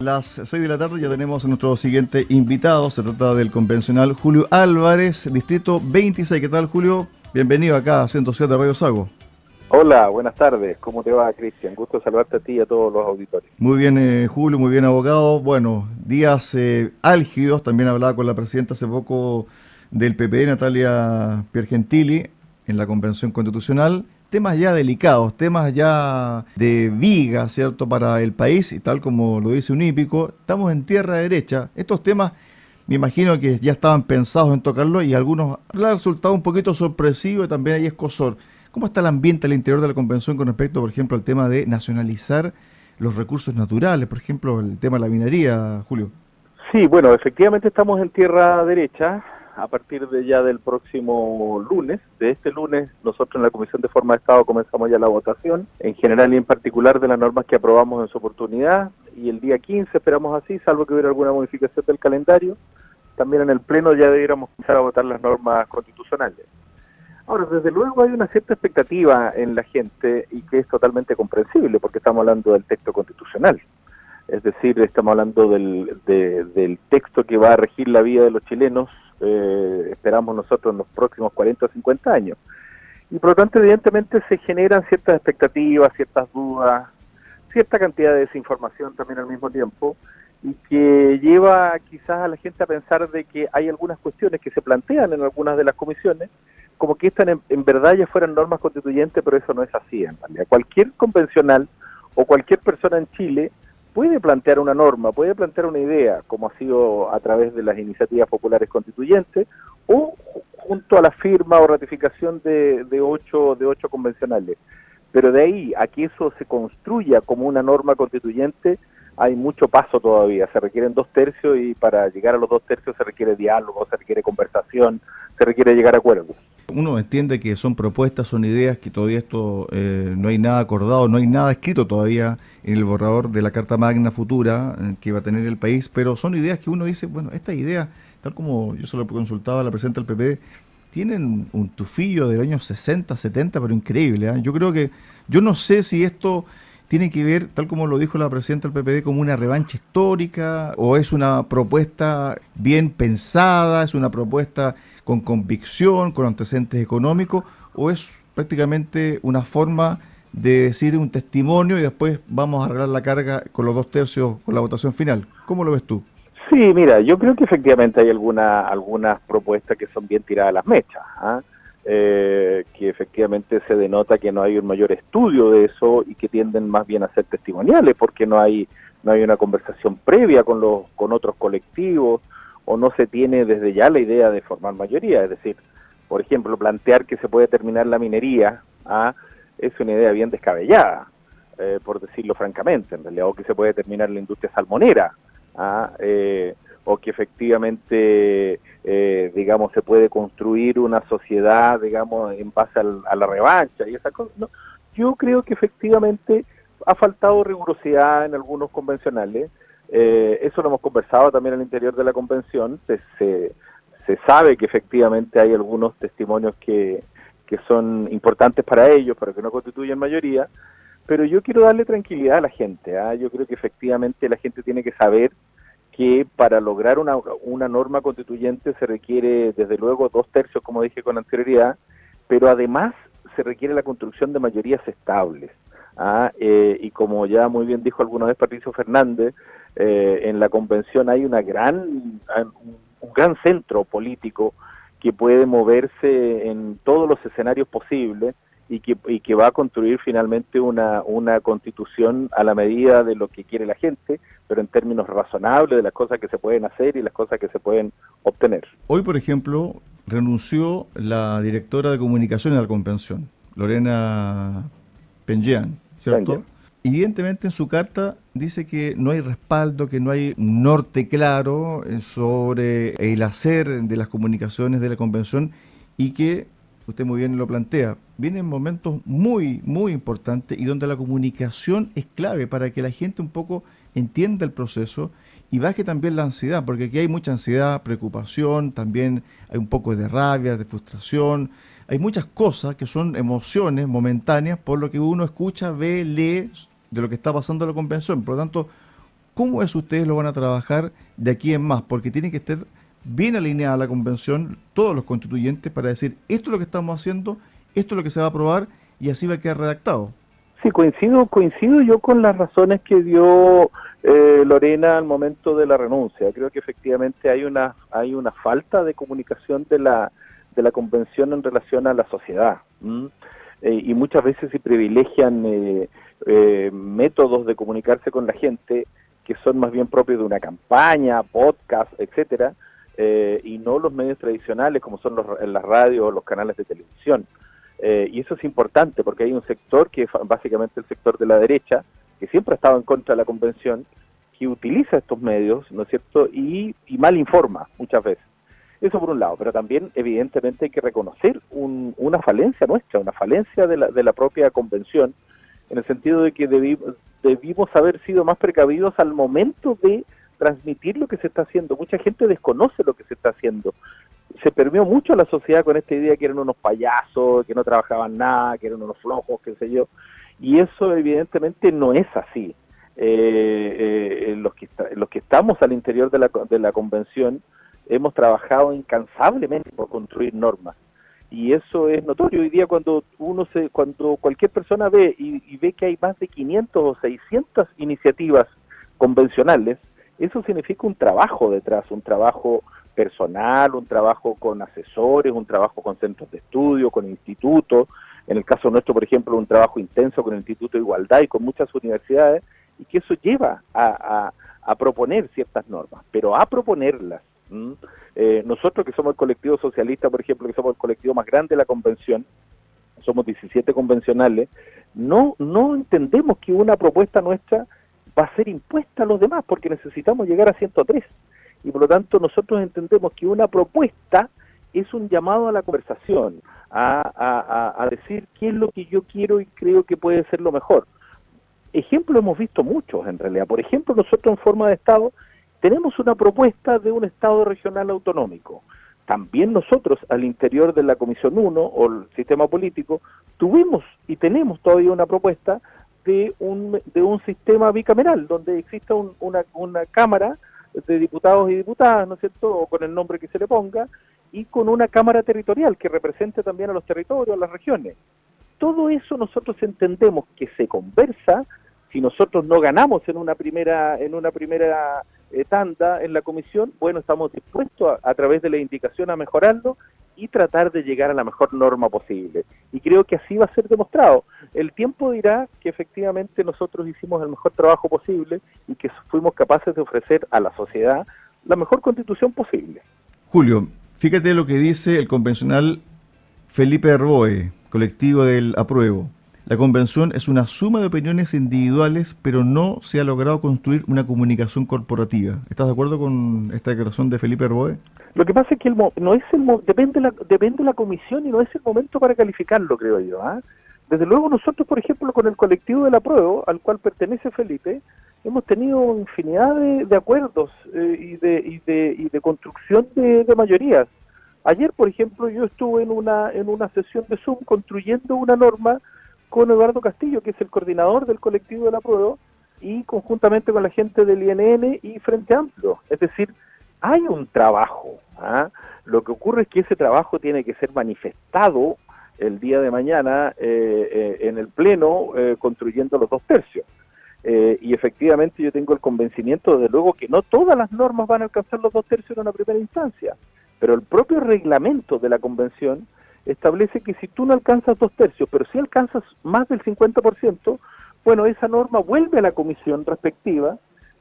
Las 6 de la tarde ya tenemos a nuestro siguiente invitado. Se trata del convencional Julio Álvarez, distrito 26. ¿Qué tal, Julio? Bienvenido acá a 107 Radio Sago. Hola, buenas tardes. ¿Cómo te va, Cristian? Gusto saludarte a ti y a todos los auditores. Muy bien, eh, Julio, muy bien, abogado. Bueno, días eh, álgidos. También hablaba con la presidenta hace poco del PP, Natalia Piergentili, en la Convención Constitucional temas ya delicados, temas ya de viga, ¿cierto?, para el país, y tal como lo dice un hípico, estamos en tierra derecha. Estos temas, me imagino que ya estaban pensados en tocarlo y algunos le resultado un poquito sorpresivo y también hay escosor. ¿Cómo está el ambiente al interior de la convención con respecto, por ejemplo, al tema de nacionalizar los recursos naturales, por ejemplo, el tema de la minería, Julio? Sí, bueno, efectivamente estamos en tierra derecha a partir de ya del próximo lunes, de este lunes, nosotros en la Comisión de Forma de Estado comenzamos ya la votación, en general y en particular de las normas que aprobamos en su oportunidad, y el día 15 esperamos así, salvo que hubiera alguna modificación del calendario, también en el Pleno ya debiéramos comenzar a votar las normas constitucionales. Ahora, desde luego hay una cierta expectativa en la gente y que es totalmente comprensible porque estamos hablando del texto constitucional. Es decir, estamos hablando del, del texto que va a regir la vida de los chilenos eh, esperamos nosotros en los próximos 40 o 50 años. Y por lo tanto, evidentemente, se generan ciertas expectativas, ciertas dudas, cierta cantidad de desinformación también al mismo tiempo, y que lleva quizás a la gente a pensar de que hay algunas cuestiones que se plantean en algunas de las comisiones, como que estas en, en verdad ya fueran normas constituyentes, pero eso no es así en realidad. Cualquier convencional o cualquier persona en Chile puede plantear una norma, puede plantear una idea, como ha sido a través de las iniciativas populares constituyentes, o junto a la firma o ratificación de, de, ocho, de ocho convencionales. Pero de ahí a que eso se construya como una norma constituyente, hay mucho paso todavía. Se requieren dos tercios y para llegar a los dos tercios se requiere diálogo, se requiere conversación, se requiere llegar a acuerdos. Uno entiende que son propuestas, son ideas, que todavía esto eh, no hay nada acordado, no hay nada escrito todavía en el borrador de la Carta Magna futura eh, que va a tener el país, pero son ideas que uno dice, bueno, esta idea, tal como yo se lo consultaba a la presidenta del PP, tienen un tufillo del año 60, 70, pero increíble. ¿eh? Yo creo que, yo no sé si esto tiene que ver, tal como lo dijo la presidenta del PPD, como una revancha histórica o es una propuesta bien pensada, es una propuesta con convicción, con antecedentes económicos, o es prácticamente una forma de decir un testimonio y después vamos a arreglar la carga con los dos tercios con la votación final. ¿Cómo lo ves tú? Sí, mira, yo creo que efectivamente hay alguna, algunas propuestas que son bien tiradas a las mechas. ¿ah? Eh, que efectivamente se denota que no hay un mayor estudio de eso y que tienden más bien a ser testimoniales porque no hay no hay una conversación previa con los con otros colectivos o no se tiene desde ya la idea de formar mayoría es decir por ejemplo plantear que se puede terminar la minería ¿ah? es una idea bien descabellada eh, por decirlo francamente en realidad o que se puede terminar la industria salmonera ¿ah? eh, o que efectivamente, eh, digamos, se puede construir una sociedad, digamos, en base a la revancha y esa cosa. No, yo creo que efectivamente ha faltado rigurosidad en algunos convencionales. Eh, eso lo hemos conversado también al interior de la convención. Se, se, sabe que efectivamente hay algunos testimonios que, que son importantes para ellos, pero que no constituyen mayoría. Pero yo quiero darle tranquilidad a la gente. ¿ah? Yo creo que efectivamente la gente tiene que saber que para lograr una, una norma constituyente se requiere, desde luego, dos tercios, como dije con anterioridad, pero además se requiere la construcción de mayorías estables. ¿ah? Eh, y como ya muy bien dijo alguna vez Patricio Fernández, eh, en la convención hay una gran, un gran centro político que puede moverse en todos los escenarios posibles y que, y que va a construir finalmente una, una constitución a la medida de lo que quiere la gente, pero en términos razonables de las cosas que se pueden hacer y las cosas que se pueden obtener. Hoy, por ejemplo, renunció la directora de comunicación de la convención, Lorena Penjian, ¿cierto? Evidentemente en su carta dice que no hay respaldo, que no hay norte claro sobre el hacer de las comunicaciones de la convención y que usted muy bien lo plantea, vienen momentos muy, muy importantes y donde la comunicación es clave para que la gente un poco entienda el proceso y baje también la ansiedad, porque aquí hay mucha ansiedad, preocupación, también hay un poco de rabia, de frustración, hay muchas cosas que son emociones momentáneas por lo que uno escucha, ve, lee de lo que está pasando en la convención. Por lo tanto, ¿cómo es ustedes lo van a trabajar de aquí en más? Porque tiene que estar bien alineada la convención, todos los constituyentes, para decir, esto es lo que estamos haciendo, esto es lo que se va a aprobar y así va a quedar redactado. Sí, coincido, coincido yo con las razones que dio eh, Lorena al momento de la renuncia. Creo que efectivamente hay una hay una falta de comunicación de la de la convención en relación a la sociedad eh, y muchas veces se privilegian eh, métodos de comunicarse con la gente que son más bien propios de una campaña, podcast, etcétera, y no los medios tradicionales como son los, las radios o los canales de televisión. Eh, y eso es importante porque hay un sector que es básicamente el sector de la derecha, que siempre ha estado en contra de la convención, que utiliza estos medios, ¿no es cierto?, y, mal informa muchas veces. Eso por un lado, pero también evidentemente hay que reconocer una falencia nuestra, una falencia de la, de la propia convención, en el sentido de que debimos haber sido más precavidos al momento de transmitir lo que se está haciendo. Mucha gente desconoce lo que se está haciendo se permeó mucho la sociedad con esta idea que eran unos payasos, que no trabajaban nada, que eran unos flojos, qué sé yo, y eso evidentemente no es así. Eh, eh, los, que los que estamos al interior de la, de la convención hemos trabajado incansablemente por construir normas y eso es notorio hoy día cuando uno se cuando cualquier persona ve y, ve que hay más de 500 o 600 iniciativas convencionales eso significa un trabajo detrás un trabajo personal, un trabajo con asesores, un trabajo con centros de estudio, con institutos, en el caso nuestro, por ejemplo, un trabajo intenso con el Instituto de Igualdad y con muchas universidades, y que eso lleva a, proponer ciertas normas, pero a proponerlas. Eh, nosotros que somos el colectivo socialista, por ejemplo, que somos el colectivo más grande de la convención, somos 17 convencionales, no, no entendemos que una propuesta nuestra va a ser impuesta a los demás, porque necesitamos llegar a 103 y por lo tanto nosotros entendemos que una propuesta es un llamado a la conversación, a, decir qué es lo que yo quiero y creo que puede ser lo mejor. Ejemplos hemos visto muchos en realidad. Por ejemplo, nosotros en forma de Estado tenemos una propuesta de un Estado regional autonómico. También nosotros al interior de la Comisión 1 o el sistema político tuvimos y tenemos todavía una propuesta de un, de un sistema bicameral donde exista una, una Cámara de diputados y diputadas, ¿no es cierto?, o con el nombre que se le ponga, y con una Cámara Territorial que represente también a los territorios, a las regiones. Todo eso nosotros entendemos que se conversa, si nosotros no ganamos en una primera, en una primera eh, tanda en la comisión, bueno, estamos dispuestos a, a través de la indicación a mejorarlo y tratar de llegar a la mejor norma posible. Y creo que así va a ser demostrado. El tiempo dirá que efectivamente nosotros hicimos el mejor trabajo posible y que fuimos capaces de ofrecer a la sociedad la mejor constitución posible. Julio, fíjate lo que dice el convencional Felipe Herboe, colectivo del apruebo. La convención es una suma de opiniones individuales, pero no se ha logrado construir una comunicación corporativa. ¿Estás de acuerdo con esta declaración de Felipe Herboe? Lo que pasa es que el no es el depende la depende de la comisión y no es el momento para calificarlo, creo yo. ¿ah? Desde luego nosotros, por ejemplo, con el colectivo de la prueba, al cual pertenece Felipe, hemos tenido infinidad de, acuerdos eh, y, de, y, de, y de construcción de, de mayorías. Ayer, por ejemplo, yo estuve en una en una sesión de Zoom construyendo una norma con Eduardo Castillo, que es el coordinador del colectivo de la prueba, y conjuntamente con la gente del INN y Frente Amplio. Es decir, hay un trabajo. ¿ah? Lo que ocurre es que ese trabajo tiene que ser manifestado el día de mañana eh, eh, en el Pleno eh, construyendo los dos tercios. y efectivamente yo tengo el convencimiento, desde luego, que no todas las normas van a alcanzar los dos tercios en una primera instancia, pero el propio reglamento de la convención establece que si tú no alcanzas dos tercios, pero si alcanzas más del 50%, bueno, esa norma vuelve a la comisión respectiva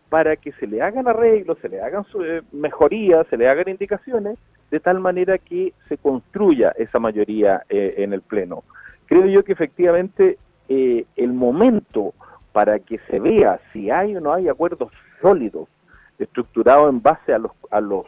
para que se le hagan arreglos, se le hagan eh, mejorías, se le hagan indicaciones, de tal manera que se construya esa mayoría eh, en el Pleno. Creo yo que efectivamente eh, el momento para que se vea si hay o no hay acuerdos sólidos, estructurados en base a los, a los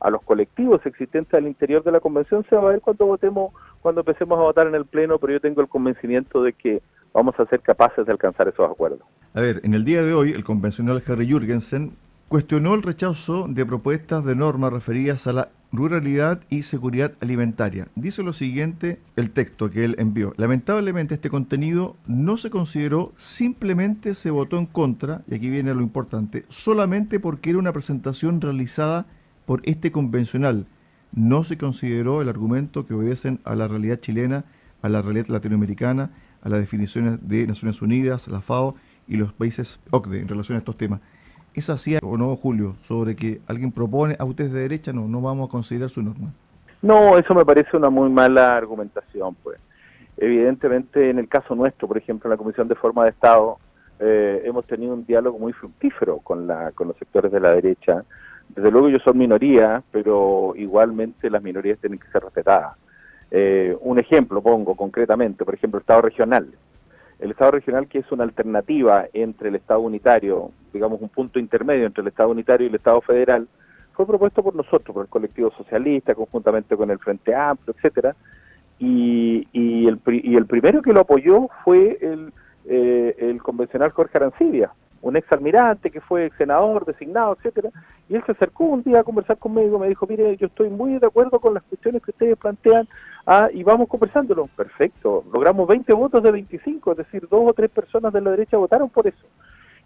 a los colectivos existentes al interior de la convención se va a ver cuando votemos, cuando empecemos a votar en el Pleno, pero yo tengo el convencimiento de que vamos a ser capaces de alcanzar esos acuerdos. A ver, en el día de hoy, el convencional Harry Jürgensen cuestionó el rechazo de propuestas de norma referidas a la ruralidad y seguridad alimentaria. Dice lo siguiente el texto que él envió. Lamentablemente este contenido no se consideró, simplemente se votó en contra, y aquí viene lo importante, solamente porque era una presentación realizada por este convencional. No se consideró el argumento que obedecen a la realidad chilena, a la realidad latinoamericana, a las definiciones de Naciones Unidas, la FAO y los países OCDE en relación a estos temas. ¿Es así o no, Julio, sobre que alguien propone a ustedes de derecha? No, no vamos a considerar su norma. No, eso me parece una muy mala argumentación, pues. Evidentemente, en el caso nuestro, por ejemplo, en la Comisión de Forma de Estado, eh, hemos tenido un diálogo muy fructífero con, la, con los sectores de la derecha. Desde luego yo soy minoría, pero igualmente las minorías tienen que ser respetadas. Eh, un ejemplo pongo concretamente, por ejemplo, el Estado regional. El Estado regional que es una alternativa entre el Estado unitario, digamos un punto intermedio entre el Estado unitario y el Estado federal, fue propuesto por nosotros, por el colectivo socialista, conjuntamente con el Frente Amplio, etcétera, y, y, el, y el primero que lo apoyó fue el, eh, el convencional Jorge Arancibia, un ex almirante que fue senador designado, etcétera, y él se acercó un día a conversar conmigo, me dijo, mire, yo estoy muy de acuerdo con las cuestiones que ustedes plantean, ah, y vamos conversándolo. Perfecto, logramos 20 votos de 25, es decir, dos o tres personas de la derecha votaron por eso.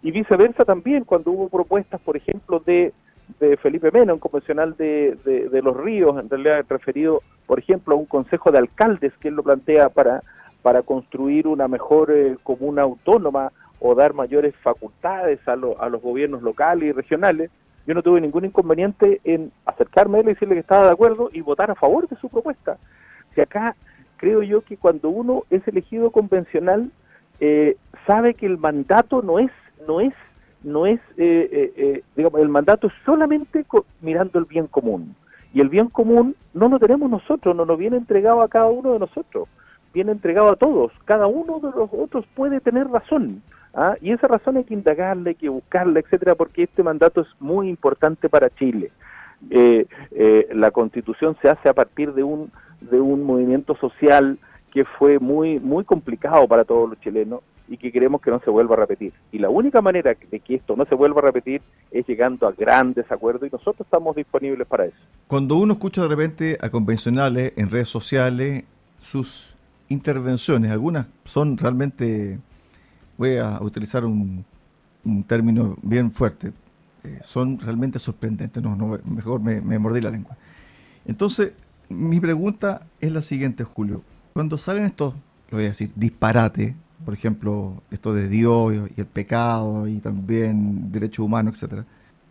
Y viceversa también, cuando hubo propuestas, por ejemplo, de, de Felipe Mena, un convencional de, de, Los Ríos, en realidad referido, por ejemplo, a un consejo de alcaldes que él lo plantea para, para construir una mejor eh, comuna autónoma o dar mayores facultades a, a los gobiernos locales y regionales, yo no tuve ningún inconveniente en acercarme a él y decirle que estaba de acuerdo y votar a favor de su propuesta. Si acá creo yo que cuando uno es elegido convencional, eh, sabe que el mandato no es, no es, no es, eh, eh, digamos, el mandato es solamente mirando el bien común. Y el bien común no lo tenemos nosotros, no nos viene entregado a cada uno de nosotros, viene entregado a todos. Cada uno de los otros puede tener razón. ¿Ah? Y esa razón hay que indagarla, hay que buscarla, etcétera, porque este mandato es muy importante para Chile. Eh, eh, la constitución se hace a partir de un, de un movimiento social que fue muy, muy complicado para todos los chilenos y que queremos que no se vuelva a repetir. Y la única manera de que esto no se vuelva a repetir es llegando a grandes acuerdos y nosotros estamos disponibles para eso. Cuando uno escucha de repente a convencionales en redes sociales, sus intervenciones, algunas son realmente voy a utilizar un, término bien fuerte, eh, son realmente sorprendentes, no, no mejor me, mordí la lengua. Entonces, mi pregunta es la siguiente, Julio. Cuando salen estos, lo voy a decir, disparate, por ejemplo, esto de Dios y el pecado y también derechos humanos, etcétera,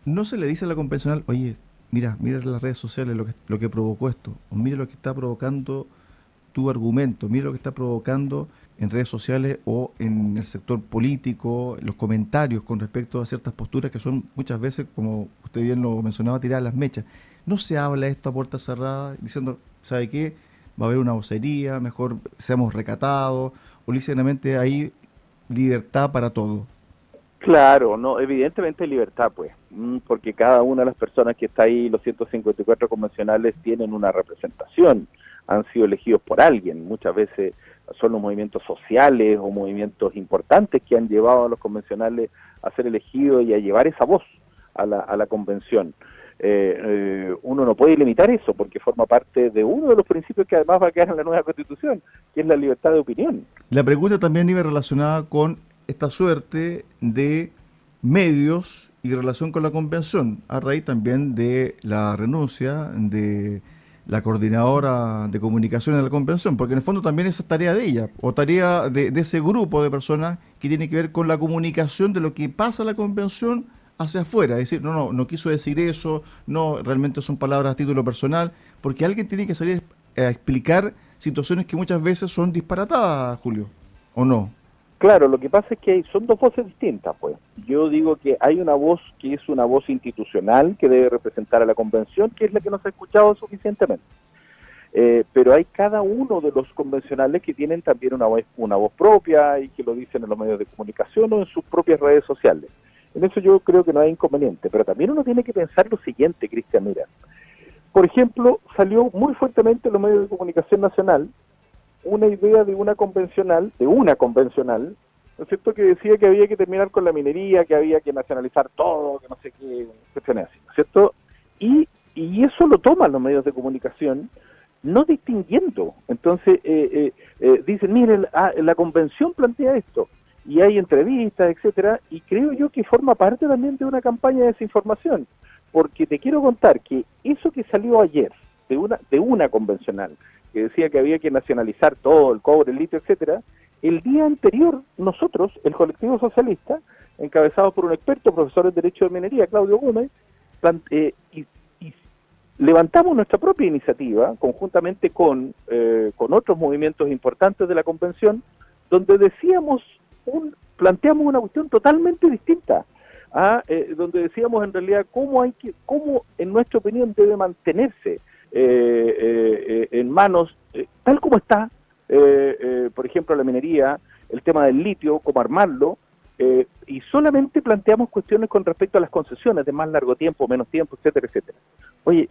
no se le dice a la convencional, oye, mira, mira las redes sociales lo que, lo que provocó esto, o mira lo que está provocando tu argumento, mira lo que está provocando en redes sociales o en el sector político, los comentarios con respecto a ciertas posturas que son muchas veces, como usted bien lo mencionaba, tirar las mechas. No se habla esto a puerta cerrada diciendo, ¿sabe qué? Va a haber una vocería, mejor seamos recatados, o ligeramente hay libertad para todo. Claro, no, evidentemente libertad, pues, mm, porque cada una de las personas que está ahí, los 154 convencionales, tienen una representación, han sido elegidos por alguien, muchas veces son los movimientos sociales o movimientos importantes que han llevado a los convencionales a ser elegidos y a llevar esa voz a la, a la convención. Eh, eh, uno no puede limitar eso porque forma parte de uno de los principios que además va a quedar en la nueva constitución, que es la libertad de opinión. La pregunta también iba relacionada con esta suerte de medios y relación con la convención, a raíz también de la renuncia de la coordinadora de comunicación de la convención, porque en el fondo también esa es tarea de ella, o tarea de, ese grupo de personas que tiene que ver con la comunicación de lo que pasa en la convención hacia afuera. Decir, no, no, no quiso decir eso, no, realmente son palabras a título personal, porque alguien tiene que salir a explicar situaciones que muchas veces son disparatadas, Julio, ¿o no? Claro, lo que pasa es que son dos voces distintas, pues. Yo digo que hay una voz que es una voz institucional que debe representar a la convención, que es la que no se ha escuchado suficientemente. Eh, pero hay cada uno de los convencionales que tienen también una voz, una voz propia y que lo dicen en los medios de comunicación o en sus propias redes sociales. En eso yo creo que no hay inconveniente, pero también uno tiene que pensar lo siguiente, Cristian, mira. Por ejemplo, salió muy fuertemente en los medios de comunicación nacional una idea de una convencional, de una convencional, ¿no es cierto?, que decía que había que terminar con la minería, que había que nacionalizar todo, que no sé qué, cuestiones así, ¿no es cierto? Y, y eso lo toman los medios de comunicación no distinguiendo. Entonces eh, dicen, miren, ah, la convención plantea esto y hay entrevistas, etcétera, y creo yo que forma parte también de una campaña de desinformación, porque te quiero contar que eso que salió ayer de una de una convencional que decía que había que nacionalizar todo, el cobre, el litio, etcétera, el día anterior nosotros, el colectivo socialista, encabezado por un experto, profesor en Derecho de Minería, Claudio Gómez, eh, y, levantamos nuestra propia iniciativa, conjuntamente con, eh, con otros movimientos importantes de la convención, donde decíamos planteamos una cuestión totalmente distinta, a, eh, donde decíamos en realidad cómo hay que, cómo en nuestra opinión debe mantenerse en manos, tal como está, por ejemplo, la minería, el tema del litio, cómo armarlo, y solamente planteamos cuestiones con respecto a las concesiones de más largo tiempo, menos tiempo, etcétera, etcétera. Oye,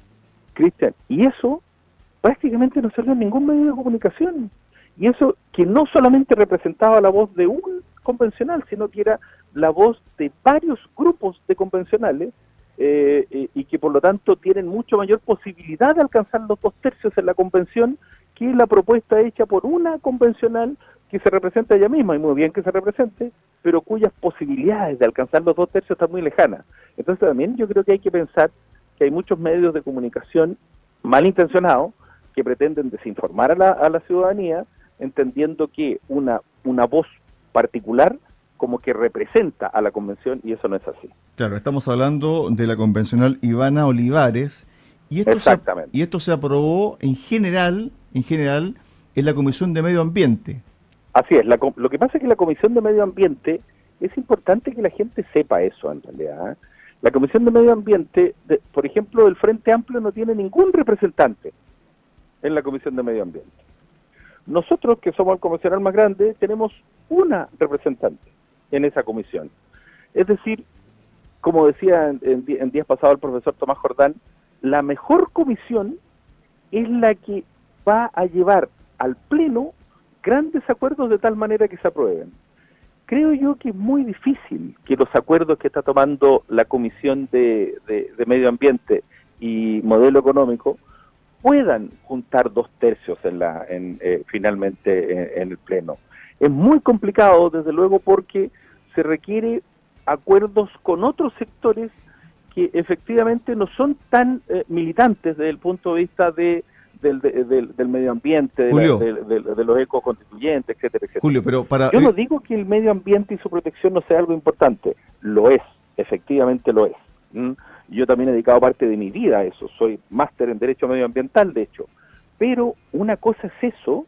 Cristian, y eso prácticamente no salió en ningún medio de comunicación. Y eso que no solamente representaba la voz de un convencional, sino que era la voz de varios grupos de convencionales eh, y que por lo tanto tienen mucho mayor posibilidad de alcanzar los dos tercios en la convención que la propuesta hecha por una convencional que se representa ella misma, y muy bien que se represente, pero cuyas posibilidades de alcanzar los dos tercios están muy lejanas. Entonces también yo creo que hay que pensar que hay muchos medios de comunicación malintencionados que pretenden desinformar a la, a la ciudadanía entendiendo que una, una voz particular como que representa a la convención y eso no es así. Claro, estamos hablando de la convencional Ivana Olivares y esto, Exactamente. Se, y esto se aprobó en general, en general, en la Comisión de Medio Ambiente. Así es, lo que pasa es que la Comisión de Medio Ambiente, es importante que la gente sepa eso en realidad. ¿eh? La Comisión de Medio Ambiente, por ejemplo, el Frente Amplio no tiene ningún representante en la Comisión de Medio Ambiente. Nosotros, que somos el convencional más grande, tenemos una representante en esa comisión. Es decir, como decía en, días pasados el profesor Tomás Jordán, la mejor comisión es la que va a llevar al Pleno grandes acuerdos de tal manera que se aprueben. Creo yo que es muy difícil que los acuerdos que está tomando la Comisión de Medio Ambiente y Modelo Económico puedan juntar dos tercios en la, en, eh, finalmente en, el Pleno. Es muy complicado, desde luego, porque se requiere acuerdos con otros sectores que efectivamente no son tan eh, militantes desde el punto de vista de, del, del, medio ambiente, de, los ecos constituyentes, etcétera, etcétera. Julio, pero para... Yo no digo que el medio ambiente y su protección no sea algo importante, lo es, efectivamente lo es. Yo también he dedicado parte de mi vida a eso, soy máster en Derecho Medioambiental, de hecho. Pero una cosa es eso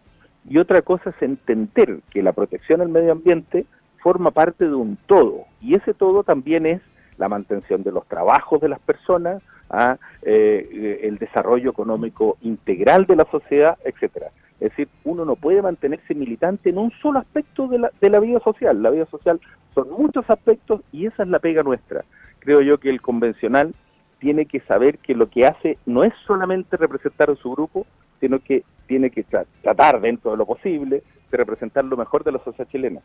y otra cosa es entender que la protección al medio ambiente forma parte de un todo. Y ese todo también es la mantención de los trabajos de las personas, ¿ah? eh, el desarrollo económico integral de la sociedad, etcétera. Es decir, uno no puede mantenerse militante en un solo aspecto de la, de la vida social. La vida social son muchos aspectos y esa es la pega nuestra creo yo que el convencional tiene que saber que lo que hace no es solamente representar a su grupo, sino que tiene que tratar dentro de lo posible de representar lo mejor de la sociedad chilena.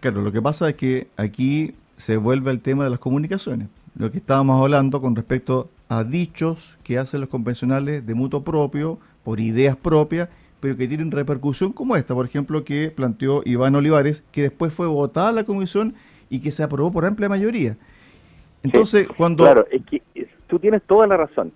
Claro, lo que pasa es que aquí se vuelve el tema de las comunicaciones, lo que estábamos hablando con respecto a dichos que hacen los convencionales de mutuo propio, por ideas propias, pero que tienen repercusión como esta, por ejemplo, que planteó Iván Olivares, que después fue votada la comisión y que se aprobó por amplia mayoría. Entonces, cuando... Claro, es que tú tienes toda la razón,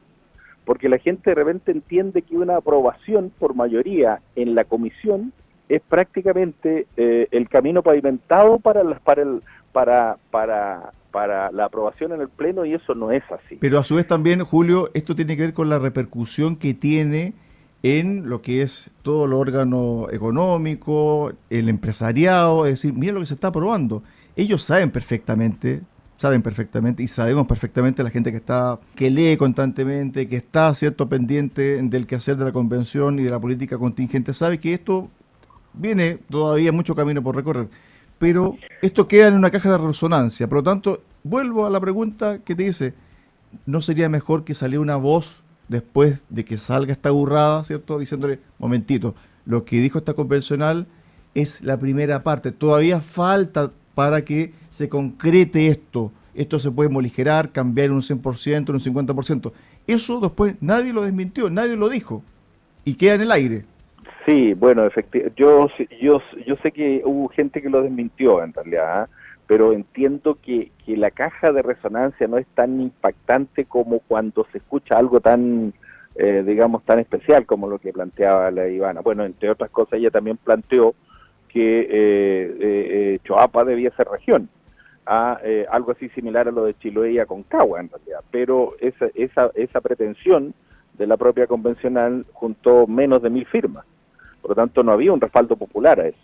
porque la gente de repente entiende que una aprobación por mayoría en la comisión es prácticamente eh, el camino pavimentado para, para, el, para, para, para la aprobación en el Pleno y eso no es así. Pero a su vez también, Julio, esto tiene que ver con la repercusión que tiene en lo que es todo el órgano económico, el empresariado, es decir, mira lo que se está aprobando. Ellos saben perfectamente saben perfectamente y sabemos perfectamente la gente que está que lee constantemente, que está cierto pendiente del quehacer de la convención y de la política contingente, sabe que esto viene todavía mucho camino por recorrer, pero esto queda en una caja de resonancia, por lo tanto, vuelvo a la pregunta que te dice, ¿no sería mejor que saliera una voz después de que salga esta burrada, ¿cierto? Diciéndole, momentito, lo que dijo esta convencional es la primera parte, todavía falta para que se concrete esto. esto se puede moligerar, cambiar un 100%, un 50%. Eso después nadie lo desmintió, nadie lo dijo y queda en el aire. Sí, bueno, efectivamente, yo, yo, yo sé que hubo gente que lo desmintió en realidad, ¿ah? pero entiendo que, que la caja de resonancia no es tan impactante como cuando se escucha algo tan, eh, digamos, tan especial como lo que planteaba la Ivana. Bueno, entre otras cosas, ella también planteó que eh, eh, eh Choapa debía ser región, a algo así similar a lo de Chiloé y Aconcagua en realidad, pero esa, esa, esa pretensión de la propia convencional juntó menos de mil firmas. Por lo tanto, no había un respaldo popular a eso.